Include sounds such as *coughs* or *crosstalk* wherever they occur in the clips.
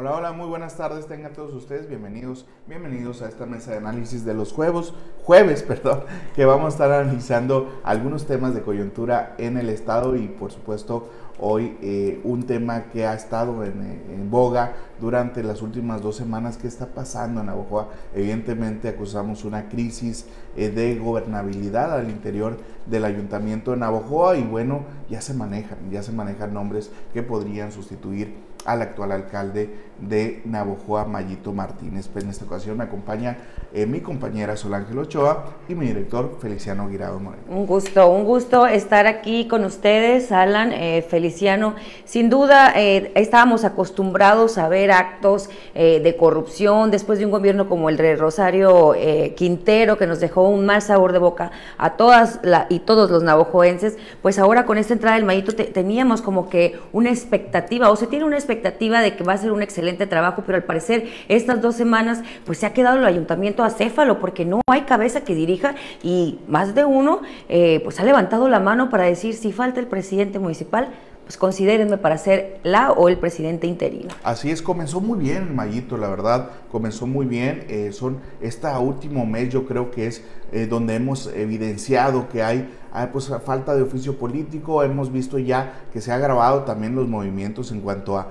Hola, hola, muy buenas tardes, tengan todos ustedes bienvenidos, bienvenidos a esta mesa de análisis de los jueves, jueves, *laughs* perdón, que vamos a estar analizando algunos temas de coyuntura en el estado y por supuesto hoy eh, un tema que ha estado en, boga durante las últimas dos semanas. ¿Qué está pasando en Navajo? Evidentemente acusamos una crisis eh, de gobernabilidad al interior del ayuntamiento de Navajoa y bueno, ya se manejan, ya se manejan nombres que podrían sustituir al actual alcalde de Navojoa, Mayito Martínez. Pues en esta ocasión me acompaña eh, mi compañera Solángel Ochoa y mi director Feliciano Guirado Moreno. Un gusto, un gusto estar aquí con ustedes, Alan, eh, Feliciano. Sin duda, eh, estábamos acostumbrados a ver actos de corrupción después de un gobierno como el de Rosario Quintero, que nos dejó un mal sabor de boca a todas y todos los navojoenses. Pues ahora con esta entrada del Mayito teníamos como que una expectativa, o se tiene una expectativa de que va a ser un excelente trabajo, pero al parecer estas dos semanas pues se ha quedado el ayuntamiento acéfalo porque no hay cabeza que dirija y más de uno eh, pues ha levantado la mano para decir si falta el presidente municipal, pues considérenme para ser la o el presidente interino. Así es, comenzó muy bien Mayito, la verdad, comenzó muy bien. Eh, son esta último mes yo creo que es eh, donde hemos evidenciado que hay pues, falta de oficio político. Hemos visto ya que se ha agravado también los movimientos en cuanto a,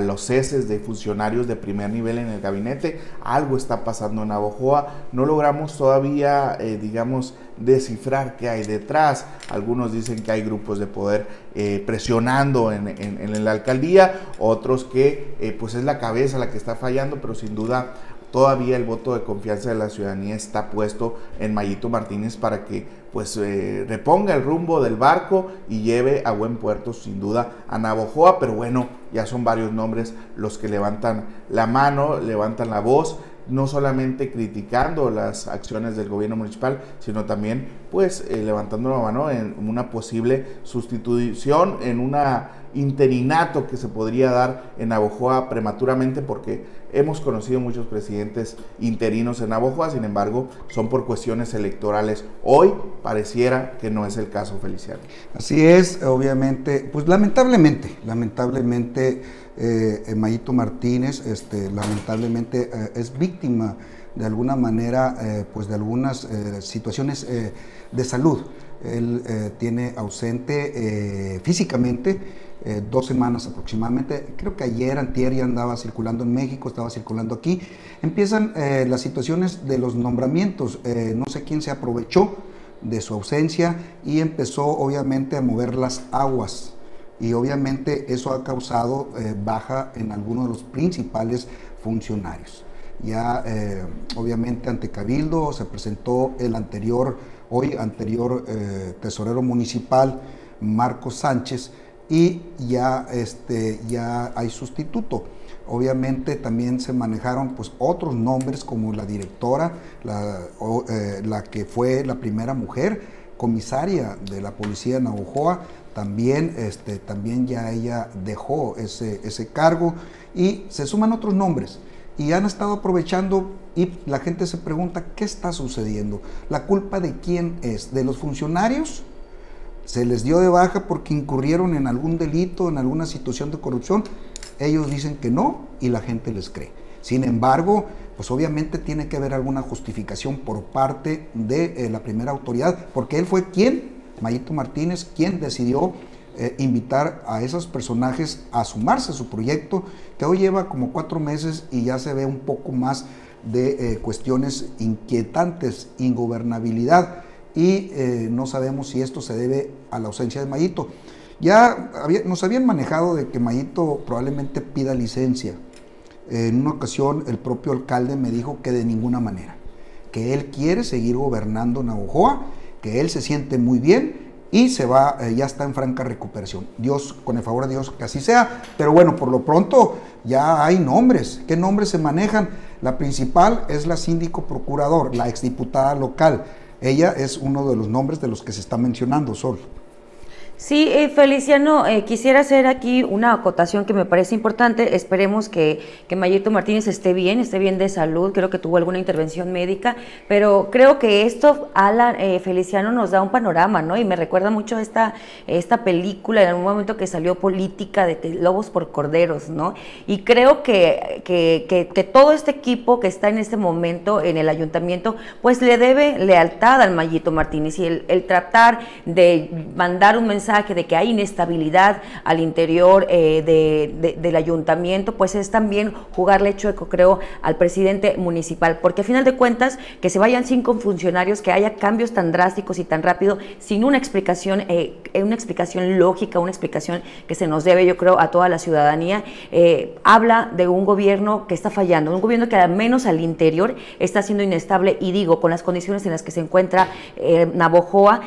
los ceses de funcionarios de primer nivel en el gabinete. Algo está pasando en Navojoa. No logramos todavía, eh, digamos, descifrar qué hay detrás. Algunos dicen que hay grupos de poder eh, presionando en, en, la alcaldía, otros que eh, pues es la cabeza la que está fallando, pero sin duda todavía el voto de confianza de la ciudadanía está puesto en Mayito Martínez para que pues eh, reponga el rumbo del barco y lleve a buen puerto sin duda a Navojoa, pero bueno, ya son varios nombres los que levantan la mano, levantan la voz, no solamente criticando las acciones del gobierno municipal, sino también pues eh, levantando la mano en una posible sustitución, en una interinato que se podría dar en Navojoa prematuramente porque hemos conocido muchos presidentes interinos en Navojoa, sin embargo, son por cuestiones electorales. Hoy pareciera que no es el caso, Feliciano. Así es, obviamente, pues lamentablemente, lamentablemente, eh, Mayito Martínez, este, lamentablemente eh, es víctima de alguna manera, eh, pues de algunas eh, situaciones de salud. Él tiene ausente físicamente eh, dos semanas aproximadamente, creo que ayer, antier ya andaba circulando en México, estaba circulando aquí, empiezan eh, las situaciones de los nombramientos, eh, no sé quién se aprovechó de su ausencia y empezó obviamente a mover las aguas. Y obviamente eso ha causado baja en algunos de los principales funcionarios. Ya obviamente ante Cabildo se presentó el anterior, hoy anterior tesorero municipal, Marcos Sánchez, y ya, este, ya hay sustituto. Obviamente también se manejaron pues, otros nombres como la directora, la, eh, la que fue la primera mujer comisaria de la policía de Navojoa, también, este, también ya ella dejó ese, ese cargo y se suman otros nombres y han estado aprovechando y la gente se pregunta qué está sucediendo. ¿La culpa de quién es? ¿De los funcionarios? se les dio de baja porque incurrieron en algún delito, en alguna situación de corrupción. Ellos dicen que no y la gente les cree. Sin embargo, pues obviamente tiene que haber alguna justificación por parte de eh, la primera autoridad, porque él fue quien, Mayito Martínez, quien decidió eh, invitar a esos personajes a sumarse a su proyecto, que hoy lleva como cuatro meses y ya se ve un poco más de eh, cuestiones inquietantes, ingobernabilidad y eh, no sabemos si esto se debe a la ausencia de Mayito. Ya nos habían manejado de que Mayito probablemente pida licencia. En una ocasión el propio alcalde me dijo que de ninguna manera, que él quiere seguir gobernando Navojoa, que él se siente muy bien y se va, eh, ya está en franca recuperación. Dios, con el favor de Dios, que así sea. Pero bueno, por lo pronto ya hay nombres. ¿Qué nombres se manejan? La principal es la síndico procurador, la exdiputada local. Ella es uno de los nombres de los que se está mencionando, Sol. Sí, eh, Feliciano, eh, quisiera hacer aquí una acotación que me parece importante. Esperemos que, que Mayito Martínez esté bien, esté bien de salud. Creo que tuvo alguna intervención médica, pero creo que esto, Alan eh, Feliciano, nos da un panorama, ¿no? Y me recuerda mucho esta, esta película en algún momento que salió política de Lobos por Corderos, ¿no? Y creo que, que, que, todo este equipo que está en este momento en el ayuntamiento, pues le debe lealtad al Mayito Martínez y el, el tratar de mandar un mensaje de que hay inestabilidad al interior eh, del ayuntamiento, pues es también jugarle chueco, creo, al presidente municipal, porque a final de cuentas, que se vayan cinco funcionarios, que haya cambios tan drásticos y tan rápido, sin una explicación, eh, una explicación lógica, una explicación que se nos debe, yo creo, a toda la ciudadanía, eh, habla de un gobierno que está fallando, un gobierno que al menos al interior está siendo inestable. Y digo, con las condiciones en las que se encuentra Navojoa,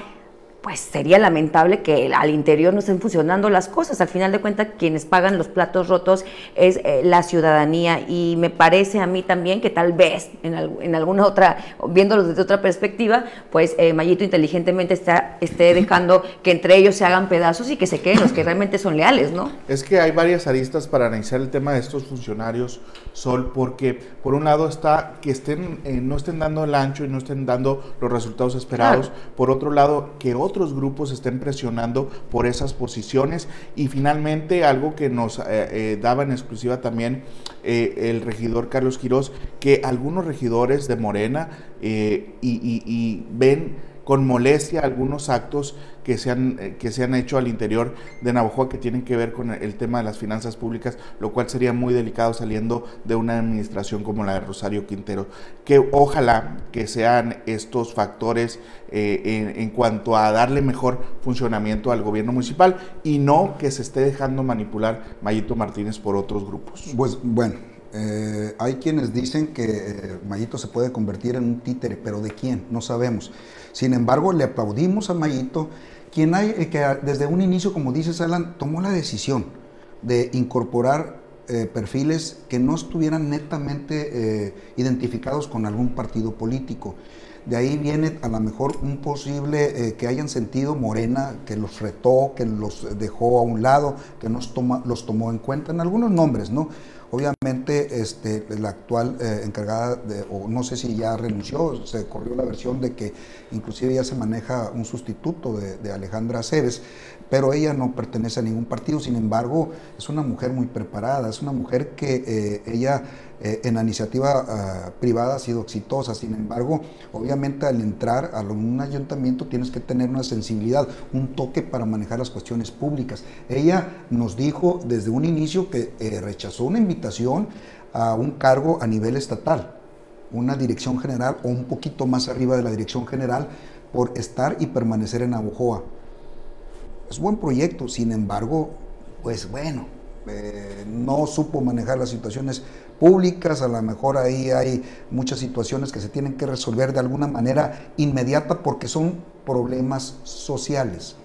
pues sería lamentable que al interior no estén funcionando las cosas. Al final de cuentas, quienes pagan los platos rotos es eh, la ciudadanía y me parece a mí también que tal vez en, alguna otra, viéndolo desde otra perspectiva, pues eh, Mayito inteligentemente está, esté dejando *laughs* que entre ellos se hagan pedazos y que se queden los que realmente son leales, ¿no? Es que hay varias aristas para analizar el tema de estos funcionarios, Sol, porque por un lado está que estén, eh, no estén dando el ancho y no estén dando los resultados esperados, por otro lado que otros grupos estén presionando por esas posiciones. Y finalmente algo que nos eh, eh, daba en exclusiva también el regidor Carlos Quirós, que algunos regidores de Morena y ven con molestia algunos actos que se han, eh, que hecho al interior de Navajo que tienen que ver con el tema de las finanzas públicas, lo cual sería muy delicado saliendo de una administración como la de Rosario Quintero. Que ojalá que sean estos factores eh, en, cuanto a darle mejor funcionamiento al gobierno municipal y no que se esté dejando manipular Mayito Martínez por otros grupos. Pues bueno, eh, hay quienes dicen que Mayito se puede convertir en un títere, pero ¿de quién? No sabemos. Sin embargo, le aplaudimos a Mayito, quien hay, que desde un inicio, como dice Alan, tomó la decisión de incorporar eh, perfiles que no estuvieran netamente eh, identificados con algún partido político. De ahí viene a lo mejor un posible que hayan sentido Morena, que los retó, que los dejó a un lado, que nos toma, los tomó en cuenta en algunos nombres, ¿no? Obviamente, este, la actual eh, encargada, de, o no sé si ya renunció, se corrió la versión de que inclusive ya se maneja un sustituto de, Alejandra Aceves, pero ella no pertenece a ningún partido, sin embargo, es una mujer muy preparada, es una mujer que eh, ella eh, en la iniciativa ah, privada ha sido exitosa. Sin embargo, obviamente al entrar a un ayuntamiento tienes que tener una sensibilidad, un toque para manejar las cuestiones públicas. Ella nos dijo desde un inicio que eh, rechazó una invitación a un cargo a nivel estatal, una dirección general o un poquito más arriba de la dirección general por estar y permanecer en Abujoa. Es buen proyecto, sin embargo, pues bueno, eh, no supo manejar las situaciones públicas, a lo mejor ahí hay muchas situaciones que se tienen que resolver de alguna manera inmediata porque son problemas sociales.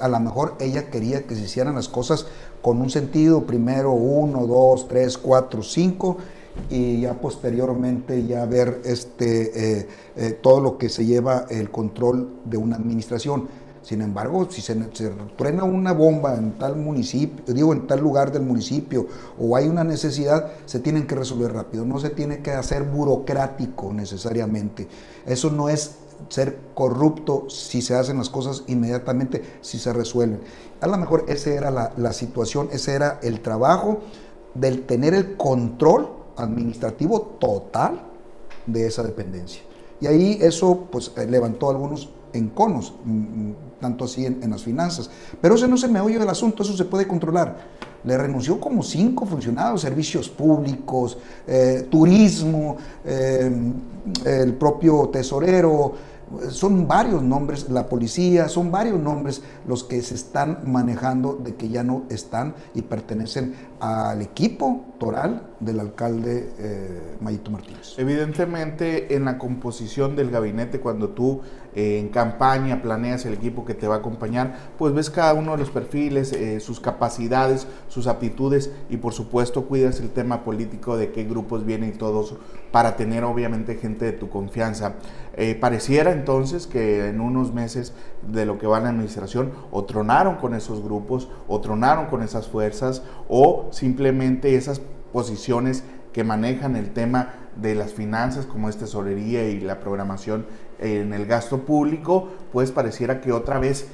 A lo mejor ella quería que se hicieran las cosas con un sentido, primero uno, dos, tres, cuatro, cinco, y ya posteriormente ya ver este, eh, eh, todo lo que se lleva el control de una administración sin embargo, si se, truena una bomba en tal municipio, digo, en tal lugar del municipio, o hay una necesidad, se tienen que resolver rápido. No se tiene que hacer burocrático necesariamente. Eso no es ser corrupto si se hacen las cosas inmediatamente, si se resuelven. A lo mejor esa era la, la situación, ese era el trabajo del tener el control administrativo total de esa dependencia. Y ahí eso pues levantó algunos enconos, mm, mm, tanto así en, las finanzas. Pero ese no se me oye del asunto, eso se puede controlar. Le renunció como cinco funcionarios, servicios públicos, eh, turismo, eh, el propio tesorero, son varios nombres, la policía, son varios nombres los que se están manejando de que ya no están y pertenecen al equipo toral del alcalde eh, Mayito Martínez. Evidentemente, en la composición del gabinete, cuando tú eh, en campaña planeas el equipo que te va a acompañar, pues ves cada uno de los perfiles, eh, sus capacidades, sus aptitudes y por supuesto cuidas el tema político de qué grupos vienen y todos para tener obviamente gente de tu confianza. pareciera entonces que en unos meses de lo que va la administración o tronaron con esos grupos o tronaron con esas fuerzas o simplemente esas posiciones que manejan el tema de las finanzas como es tesorería y la programación en el gasto público, pues pareciera que otra vez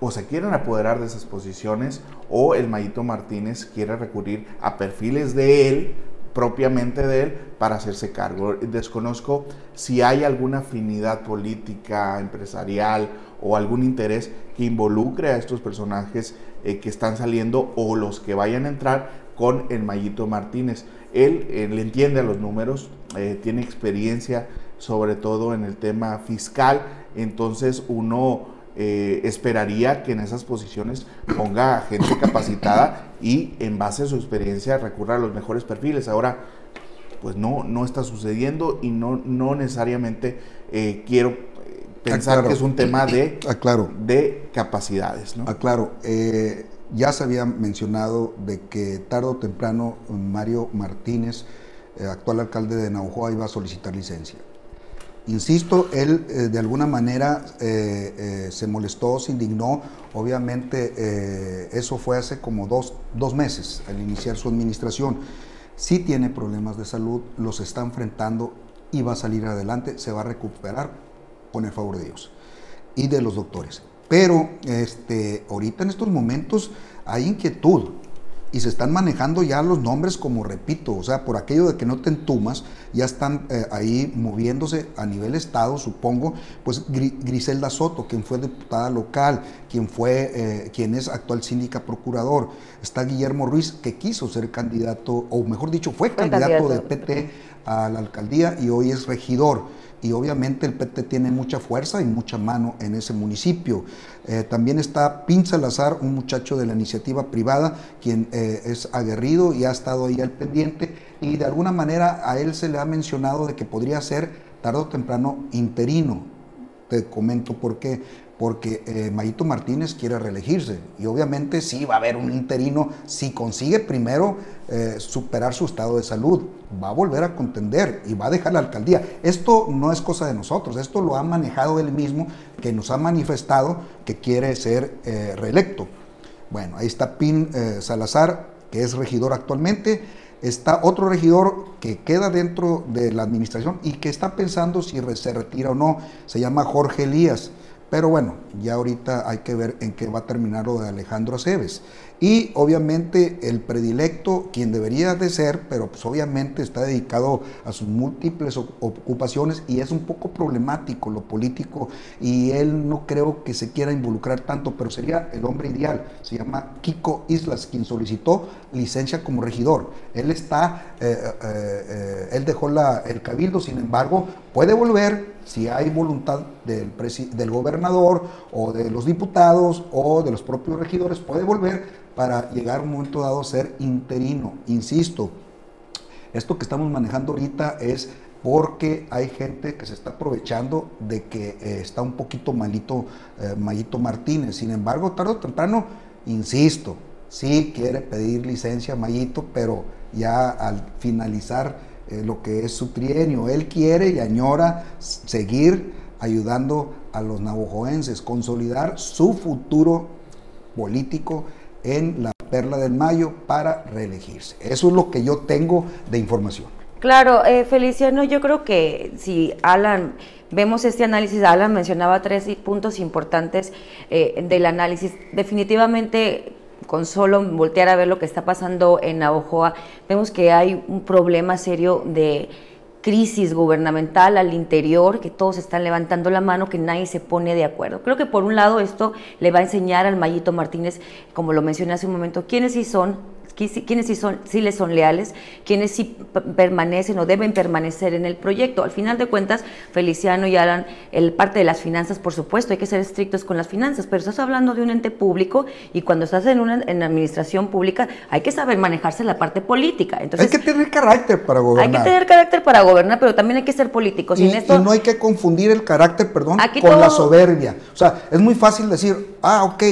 o se quieren apoderar de esas posiciones o el Mayito Martínez quiere recurrir a perfiles de él, propiamente de él, para hacerse cargo. Desconozco si hay alguna afinidad política, empresarial o algún interés que involucre a estos personajes eh, que están saliendo o los que vayan a entrar con el Mayito Martínez. Él, le entiende a los números, eh, tiene experiencia sobre todo en el tema fiscal, entonces uno eh, esperaría que en esas posiciones ponga gente *coughs* capacitada y en base a su experiencia recurra a los mejores perfiles. Ahora, pues no, no está sucediendo y no, no necesariamente eh, quiero pensar que es un tema de, de capacidades. ¿no? Aclaro, ya se había mencionado de que tarde o temprano Mario Martínez, eh, actual alcalde de Naujoa, iba a solicitar licencia. Insisto, él eh, de alguna manera eh, se molestó, se indignó. Obviamente eso fue hace como dos, dos, meses al iniciar su administración. Sí tiene problemas de salud, los está enfrentando y va a salir adelante, se va a recuperar con el favor de Dios y de los doctores. Pero este, ahorita en estos momentos hay inquietud y se están manejando ya los nombres como repito, o sea, por aquello de que no te entumas, ya están eh, ahí moviéndose a nivel estado, supongo, pues Griselda Soto, quien fue diputada local, quien fue, eh, quien es actual síndica procurador, está Guillermo Ruiz, que quiso ser candidato, o mejor dicho, fue, candidato, de PT a la alcaldía y hoy es regidor y obviamente el PT tiene mucha fuerza y mucha mano en ese municipio. Eh, también está Pin Salazar, un muchacho de la iniciativa privada, quien eh, es aguerrido y ha estado ahí al pendiente y de alguna manera a él se le ha mencionado de que podría ser tarde o temprano interino. Te comento por qué porque eh, Mayito Martínez quiere reelegirse y obviamente sí va a haber un interino si consigue primero eh, superar su estado de salud, va a volver a contender y va a dejar la alcaldía. Esto no es cosa de nosotros, esto lo ha manejado él mismo, que nos ha manifestado que quiere ser eh, reelecto. Bueno, ahí está Pin Salazar, que es regidor actualmente. Está otro regidor que queda dentro de la administración y que está pensando si se retira o no. Se llama Jorge Elías. Pero bueno, ya ahorita hay que ver en qué va a terminar lo de Alejandro Aceves. Y obviamente el predilecto, quien debería de ser, pero pues obviamente está dedicado a sus múltiples ocupaciones y es un poco problemático lo político y él no creo que se quiera involucrar tanto, pero sería el hombre ideal. Se llama Kiko Islas, quien solicitó licencia como regidor. Él está, eh, eh, eh, él dejó la, el cabildo, sin embargo, puede volver si hay voluntad del, del gobernador o de los diputados o de los propios regidores, puede volver para llegar a un momento dado a ser interino. Insisto, esto que estamos manejando ahorita es porque hay gente que se está aprovechando de que eh, está un poquito malito eh, Martínez. Sin embargo, tarde o temprano, insisto, sí quiere pedir licencia Mayito, pero ya al finalizar lo que es su trienio, él quiere y añora seguir ayudando a los navajoenses, consolidar su futuro político en la Perla del Mayo para reelegirse. Eso es lo que yo tengo de información. Claro, eh, Feliciano, yo creo que si Alan, vemos este análisis, Alan mencionaba tres puntos importantes eh, del análisis. Definitivamente, con solo voltear a ver lo que está pasando en Navojoa, vemos que hay un problema serio de crisis gubernamental al interior, que todos están levantando la mano, que nadie se pone de acuerdo. Creo que por un lado esto le va a enseñar al Mayito Martínez, como lo mencioné hace un momento, quiénes sí son, quiénes sí, son, sí les son leales, quiénes sí permanecen o deben permanecer en el proyecto. Al final de cuentas, Feliciano y Alan, el parte de las finanzas, por supuesto, hay que ser estrictos con las finanzas, pero estás hablando de un ente público y cuando estás en una en administración pública hay que saber manejarse la parte política. Entonces, hay que tener carácter para gobernar. Hay que tener carácter para gobernar, pero también hay que ser políticos. Y, y no hay que confundir el carácter, perdón, con la soberbia. O sea, es muy fácil decir, ah, ok,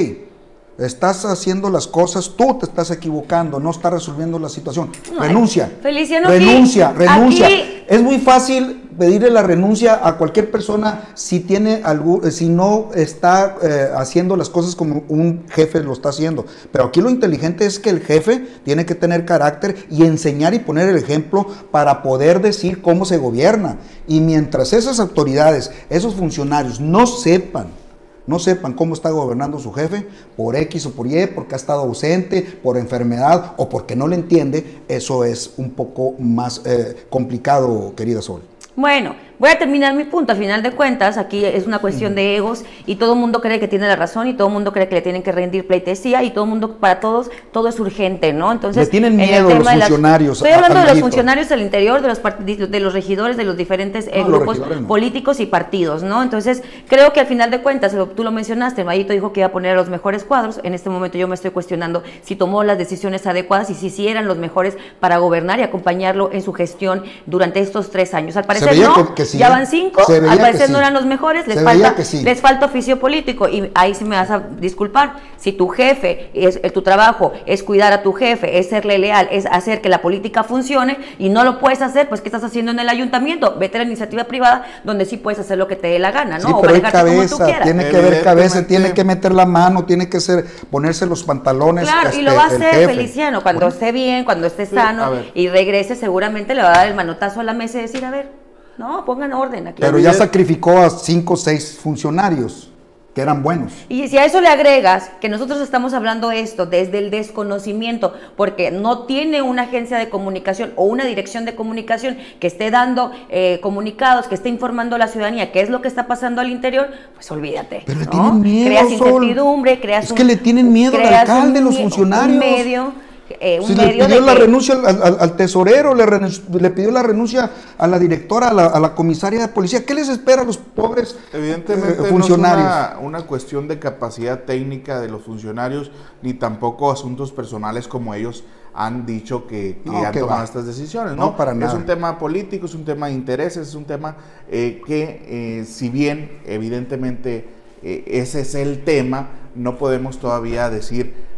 Estás haciendo las cosas, tú te estás equivocando, no estás resolviendo la situación. renuncia. Feliciano, renuncia, renuncia. Es muy fácil pedirle la renuncia a cualquier persona si tiene algo, si no está eh, haciendo las cosas como un jefe lo está haciendo. Pero aquí lo inteligente es que el jefe tiene que tener carácter y enseñar y poner el ejemplo para poder decir cómo se gobierna. Y mientras esas autoridades, esos funcionarios no sepan no sepan cómo está gobernando su jefe por X o por Y, porque ha estado ausente, por enfermedad o porque no le entiende, eso es un poco más eh, complicado, querida Sol. Bueno, Voy a terminar mi punto. A final de cuentas, aquí es una cuestión de egos y todo el mundo cree que tiene la razón y todo el mundo cree que le tienen que rendir pleitesía y todo el mundo, para todos, todo es urgente, ¿no? Entonces, le tienen miedo los funcionarios. estoy hablando de los funcionarios al interior, de los, de los regidores, de los diferentes eh, grupos políticos y partidos, ¿no? Entonces, creo que al final de cuentas, tú lo mencionaste, Mayito dijo que iba a poner a los mejores cuadros. En este momento yo me estoy cuestionando si tomó las decisiones adecuadas y si sí eran los mejores para gobernar y acompañarlo en su gestión durante estos tres años. Al parecer no. Que, ya van cinco, al parecer no eran los mejores, les falta, les falta oficio político. Y ahí sí me vas a disculpar. Si tu jefe, es, tu trabajo es cuidar a tu jefe, es serle leal, es hacer que la política funcione y no lo puedes hacer, pues ¿qué estás haciendo en el ayuntamiento? Vete a la iniciativa privada donde sí puedes hacer lo que te dé la gana, ¿no? Sí, pero hay cabeza, tiene que haber cabeza, tiene que meter la mano, tiene que ser, ponerse los pantalones. Claro, y lo este, va a hacer Feliciano, cuando esté bien, cuando esté sano y regrese, seguramente le va a dar el manotazo a la mesa y decir, a ver, no, pongan orden aquí. Pero ya sacrificó a cinco o seis funcionarios que eran buenos. Y si a eso le agregas que nosotros estamos hablando esto desde el desconocimiento, porque no tiene una agencia de comunicación o una dirección de comunicación que esté dando eh, comunicados, que esté informando a la ciudadanía qué es lo que está pasando al interior, pues olvídate. Pero le tienen miedo. Creas incertidumbre, creas Es que le tienen miedo al alcalde, los funcionarios. medio eh, le pidió la renuncia al, tesorero, le, pidió la renuncia a la directora, a la, comisaria de policía. ¿Qué les espera a los pobres Evidentemente funcionarios? No es una, cuestión de capacidad técnica de los funcionarios, ni tampoco asuntos personales como ellos han dicho que, han tomado estas decisiones. No, para nada. Es un tema político, es un tema de intereses, es un tema eh, que, eh, si bien evidentemente ese es el tema, no podemos todavía decir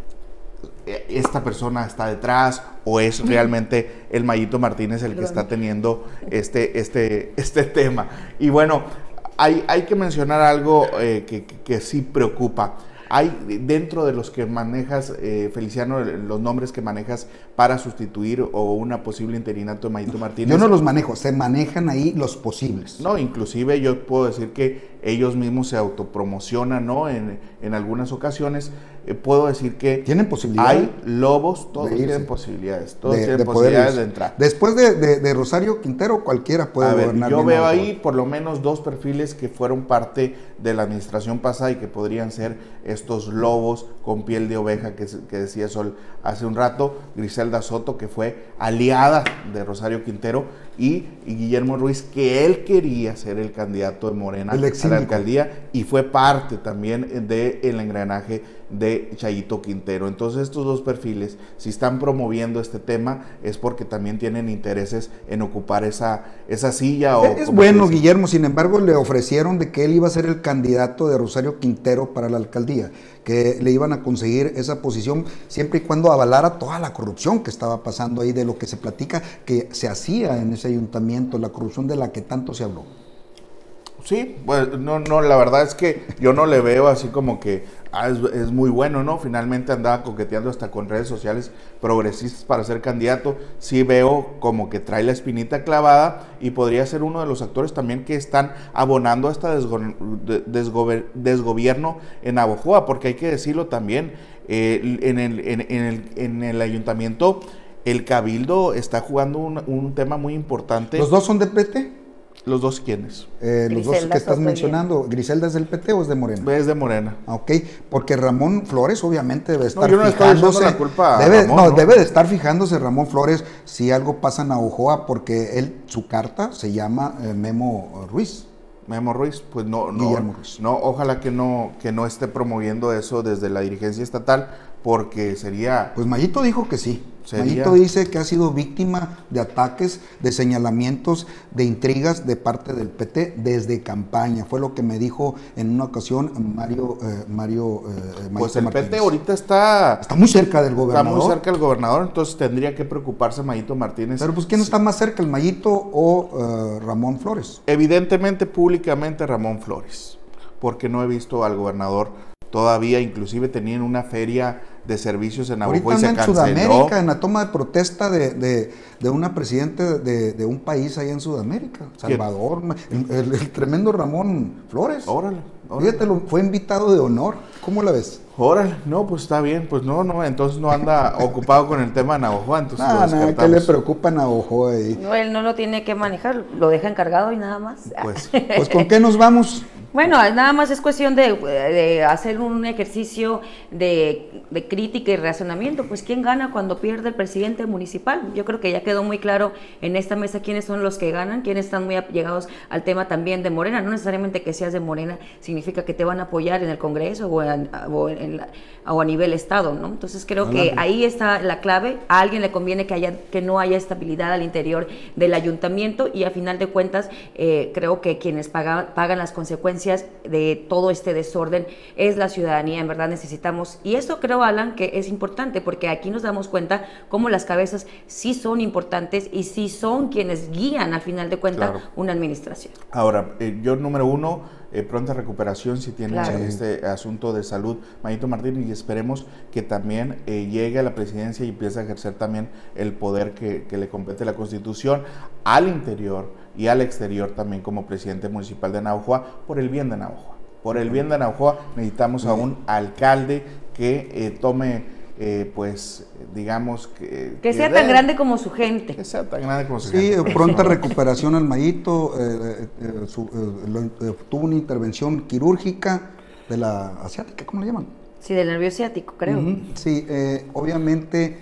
esta persona está detrás o es realmente el Mayito Martínez el que está teniendo este, este, este tema. Y bueno, hay, hay que mencionar algo eh, que, que, sí preocupa. Hay dentro de los que manejas, eh, Feliciano, los nombres que manejas para sustituir o una posible interinato de Mayito Martínez. Yo no los manejo, se manejan ahí los posibles. No, inclusive yo puedo decir que ellos mismos se autopromocionan, ¿no? En, en algunas ocasiones eh, puedo decir que ¿Tienen posibilidades? hay lobos, todos tienen posibilidades, todos tienen posibilidades de entrar. Después de, Rosario Quintero, cualquiera puede gobernar. Yo veo ahí por lo menos dos perfiles que fueron parte de la administración pasada y que podrían ser estos lobos con piel de oveja que, que decía Sol hace un rato, Griselda Soto, que fue aliada de Rosario Quintero, y, Guillermo Ruiz, que él quería ser el candidato de Morena a la alcaldía y fue parte también del engranaje de Chayito Quintero. Entonces estos dos perfiles, si están promoviendo este tema, es porque también tienen intereses en ocupar esa, esa silla. O, es bueno, Guillermo, sin embargo, le ofrecieron de que él iba a ser el candidato de Rosario Quintero para la alcaldía, que le iban a conseguir esa posición siempre y cuando avalara toda la corrupción que estaba pasando ahí, de lo que se platica que se hacía en ese ayuntamiento, la corrupción de la que tanto se habló. Sí, pues no, no, la verdad es que yo no le veo así como que ah, es, muy bueno, ¿no? Finalmente andaba coqueteando hasta con redes sociales progresistas para ser candidato. Sí veo como que trae la espinita clavada y podría ser uno de los actores también que están abonando a este desgobierno en Abojoa, porque hay que decirlo también, en, el, el, en el ayuntamiento el cabildo está jugando un, un tema muy importante. ¿Los dos son de PT? ¿Los dos quiénes? Eh, los dos Griselda que estás mencionando, ¿Griselda es del PT o es de Morena? Es de Morena. Ok, porque Ramón Flores obviamente debe estar yo no estoy echando fijándose. la culpa a debe, Ramón, no, ¿no? debe de estar fijándose Ramón Flores si algo pasa en Ojoa, porque él, su carta se llama eh, Memo Ruiz. Memo Ruiz, pues no, no, Ruiz. no, ojalá que no, que no esté promoviendo eso desde la dirigencia estatal, porque sería, Pues Mayito dijo que sí. Sería- Mayito dice que ha sido víctima de ataques, de señalamientos, de intrigas de parte del PT desde campaña. Fue lo que me dijo en una ocasión Mario, eh, Mario eh, pues el Martínez. PT ahorita está, Está muy cerca del está gobernador. muy cerca del gobernador, entonces tendría que preocuparse Mayito Martínez. Pero pues ¿quién está más cerca, el Mayito o eh, Ramón Flores? Evidentemente, públicamente Ramón Flores, porque no he visto al gobernador todavía, inclusive tenían una feria de servicios en Navajo y se en canceló. Sudamérica, en la toma de protesta de, de, de una presidente de, de un país allá en Sudamérica, Salvador, el, el- el tremendo Ramón Flores. Órale, órale. Fíjate, fue invitado de honor. ¿Cómo la ves? Órale, no, pues está bien, pues no, no, entonces no anda *laughs* ocupado con el tema de Navajo, entonces lo Nada, nada, ¿qué le preocupa a ahí? No, él no lo tiene que manejar, lo deja encargado y nada más. Pues, *laughs* Pues ¿con qué nos vamos? Bueno, nada más es cuestión de, de hacer un ejercicio de, de crítica y razonamiento. Pues, ¿quién gana cuando pierde el presidente municipal? Yo creo que ya quedó muy claro en esta mesa quiénes son los que ganan, quiénes están muy allegados al tema también de Morena. No necesariamente que seas de Morena significa que te van a apoyar en el Congreso o, en- o en la- o a nivel Estado, ¿no? Entonces, creo que ahí está la clave. A alguien le conviene que, haya, que no haya estabilidad al interior del ayuntamiento y a final de cuentas eh, creo que quienes paga- pagan las consecuencias de todo este desorden es la ciudadanía. En verdad necesitamos, y esto creo, Alan, que es importante porque aquí nos damos cuenta cómo las cabezas sí son importantes y sí son quienes guían al final de cuentas Claro. una administración. ahora, eh, yo número uno, eh, pronta recuperación si tiene Claro. este asunto de salud, Mayito Martínez, y esperemos que también eh, llegue a la presidencia y empiece a ejercer también el poder que, que le compete la Constitución al interior y al exterior también como presidente municipal de Naujoa, por el bien de Naujoa. Por el bien de Naujoa necesitamos a un alcalde que eh, tome, eh, pues, digamos, que... Que sea tan grande como su gente. Que sea tan grande como su Sí, gente, pronta *laughs* recuperación al Mayito. eh, eh, eh, su- eh, lo- eh, tuvo una intervención quirúrgica de la asiática, ¿cómo le llaman? Sí, del nervio ciático, creo. Sí, eh, obviamente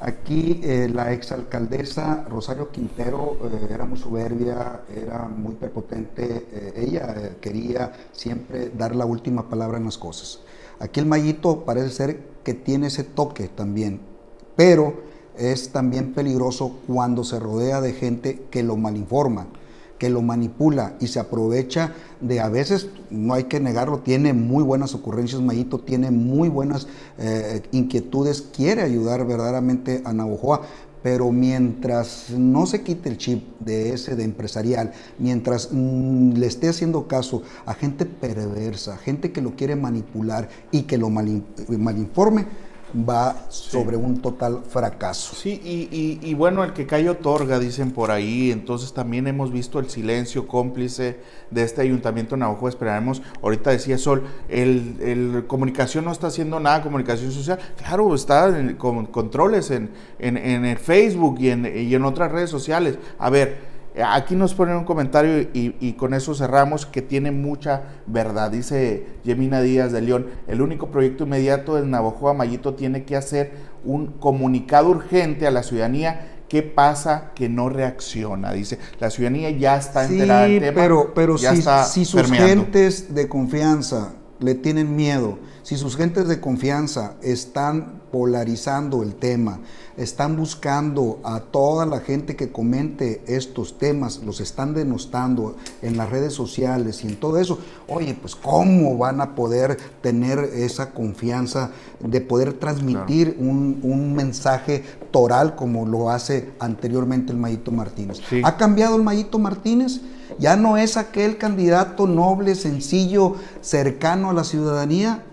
aquí eh, la exalcaldesa Rosario Quintero eh, era muy soberbia, era muy prepotente, eh, ella eh, quería siempre dar la última palabra en las cosas. Aquí el Mayito parece ser que tiene ese toque también, pero es también peligroso cuando se rodea de gente que lo malinforma que lo manipula y se aprovecha de a veces, no hay que negarlo, tiene muy buenas ocurrencias Mayito, tiene muy buenas eh, inquietudes, quiere ayudar verdaderamente a Navojoa, pero mientras no se quite el chip de ese de empresarial, mientras mm, le esté haciendo caso a gente perversa, gente que lo quiere manipular y que lo malin- malinforme, va sobre un total fracaso. Sí, y, y- y bueno, el que cae otorga, dicen por ahí, entonces también hemos visto el silencio cómplice de este ayuntamiento de Navajo, esperaremos, ahorita decía Sol, el, el comunicación no está haciendo nada, comunicación social, claro, está en- con controles en, en- en el Facebook y en, y en otras redes sociales, a ver, Aquí nos ponen un comentario y, y con eso cerramos que tiene mucha verdad. Dice Yemina Díaz de León, el único proyecto inmediato de Navajo Mayito tiene que hacer un comunicado urgente a la ciudadanía. ¿Qué pasa que no reacciona? Dice, la ciudadanía ya está enterada del tema. pero, pero ya si, está si sus permeando. gentes de confianza le tienen miedo, si sus gentes de confianza están polarizando el tema, están buscando a toda la gente que comente estos temas, los están denostando en las redes sociales y en todo eso, oye, pues cómo van a poder tener esa confianza de poder transmitir un, un mensaje toral como lo hace anteriormente el Mayito Martínez. Sí. ¿Ha cambiado el Mayito Martínez? Ya no es aquel candidato noble, sencillo, cercano a la ciudadanía.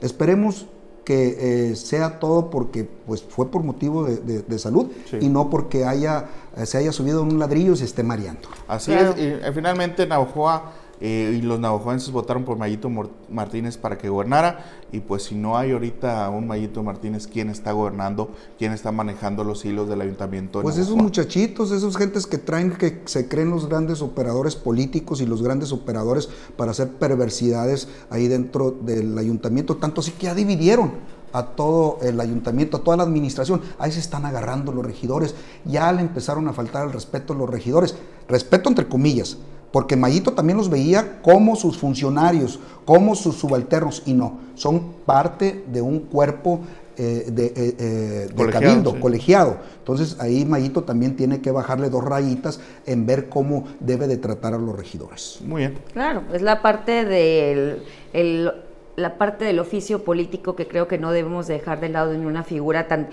Esperemos que eh, sea todo porque pues, fue por motivo de, de- de salud Sí. y no porque haya, eh, se haya subido en un ladrillo y se esté mareando. Así Claro. es, y eh, finalmente Navajoa eh, y los navajoenses votaron por Mayito Martínez para que gobernara y pues si no hay ahorita un Mayito Martínez, ¿quién está gobernando? ¿Quién está manejando los hilos del ayuntamiento? pues esos muchachitos, esos gentes que traen, que se creen los grandes operadores políticos y los grandes operadores para hacer perversidades ahí dentro del ayuntamiento, tanto así que ya dividieron a todo el ayuntamiento, a toda la administración. Ahí se están agarrando los regidores. Ya le empezaron a faltar el respeto a los regidores. Respeto entre comillas, porque Mayito también los veía como sus funcionarios, como sus subalternos, y no, son parte de un cuerpo eh, de, eh, eh, colegiado, cabildo, colegiado. Entonces ahí Mayito también tiene que bajarle dos rayitas en ver cómo debe de tratar a los regidores. Muy bien. Claro, es la parte del la parte del oficio político que creo que no debemos dejar de lado en una figura tan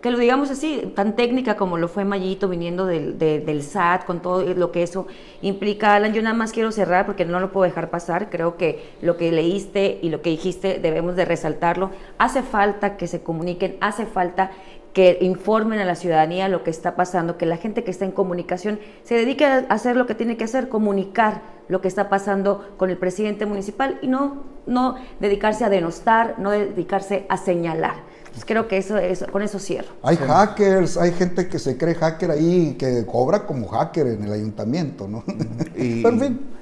que lo digamos así, tan técnica como lo fue Mayito viniendo del, del, SAT, con todo lo que eso implica. Alan, yo nada más quiero cerrar porque no lo puedo dejar pasar. Creo que lo que leíste y lo que dijiste debemos de resaltarlo. Hace falta que se comuniquen, hace falta que informen a la ciudadanía lo que está pasando, que la gente que está en comunicación se dedique a hacer lo que tiene que hacer, comunicar lo que está pasando con el presidente municipal y no, no dedicarse a denostar, no dedicarse a señalar. Pues creo que eso, es con eso cierro. Hay hackers, hay gente que se cree hacker ahí, que cobra como hacker en el ayuntamiento, ¿no? *laughs* Y,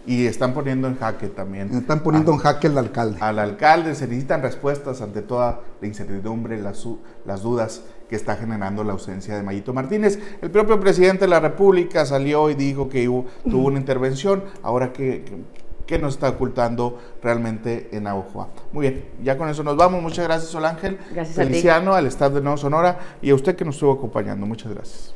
y están poniendo en jaque también. Están poniendo en jaque al alcalde. Al alcalde, se necesitan respuestas ante toda la incertidumbre, las, las dudas que está generando la ausencia de Mayito Martínez. El propio presidente de la República salió y dijo que hubo, tuvo una *laughs* intervención, ahora que que nos está ocultando realmente en Aujua. Muy bien, ya con eso nos vamos. Muchas gracias, Sol Ángel. Gracias Feliciano, al Estado de Nuevo Sonora y a usted que nos estuvo acompañando. Muchas gracias.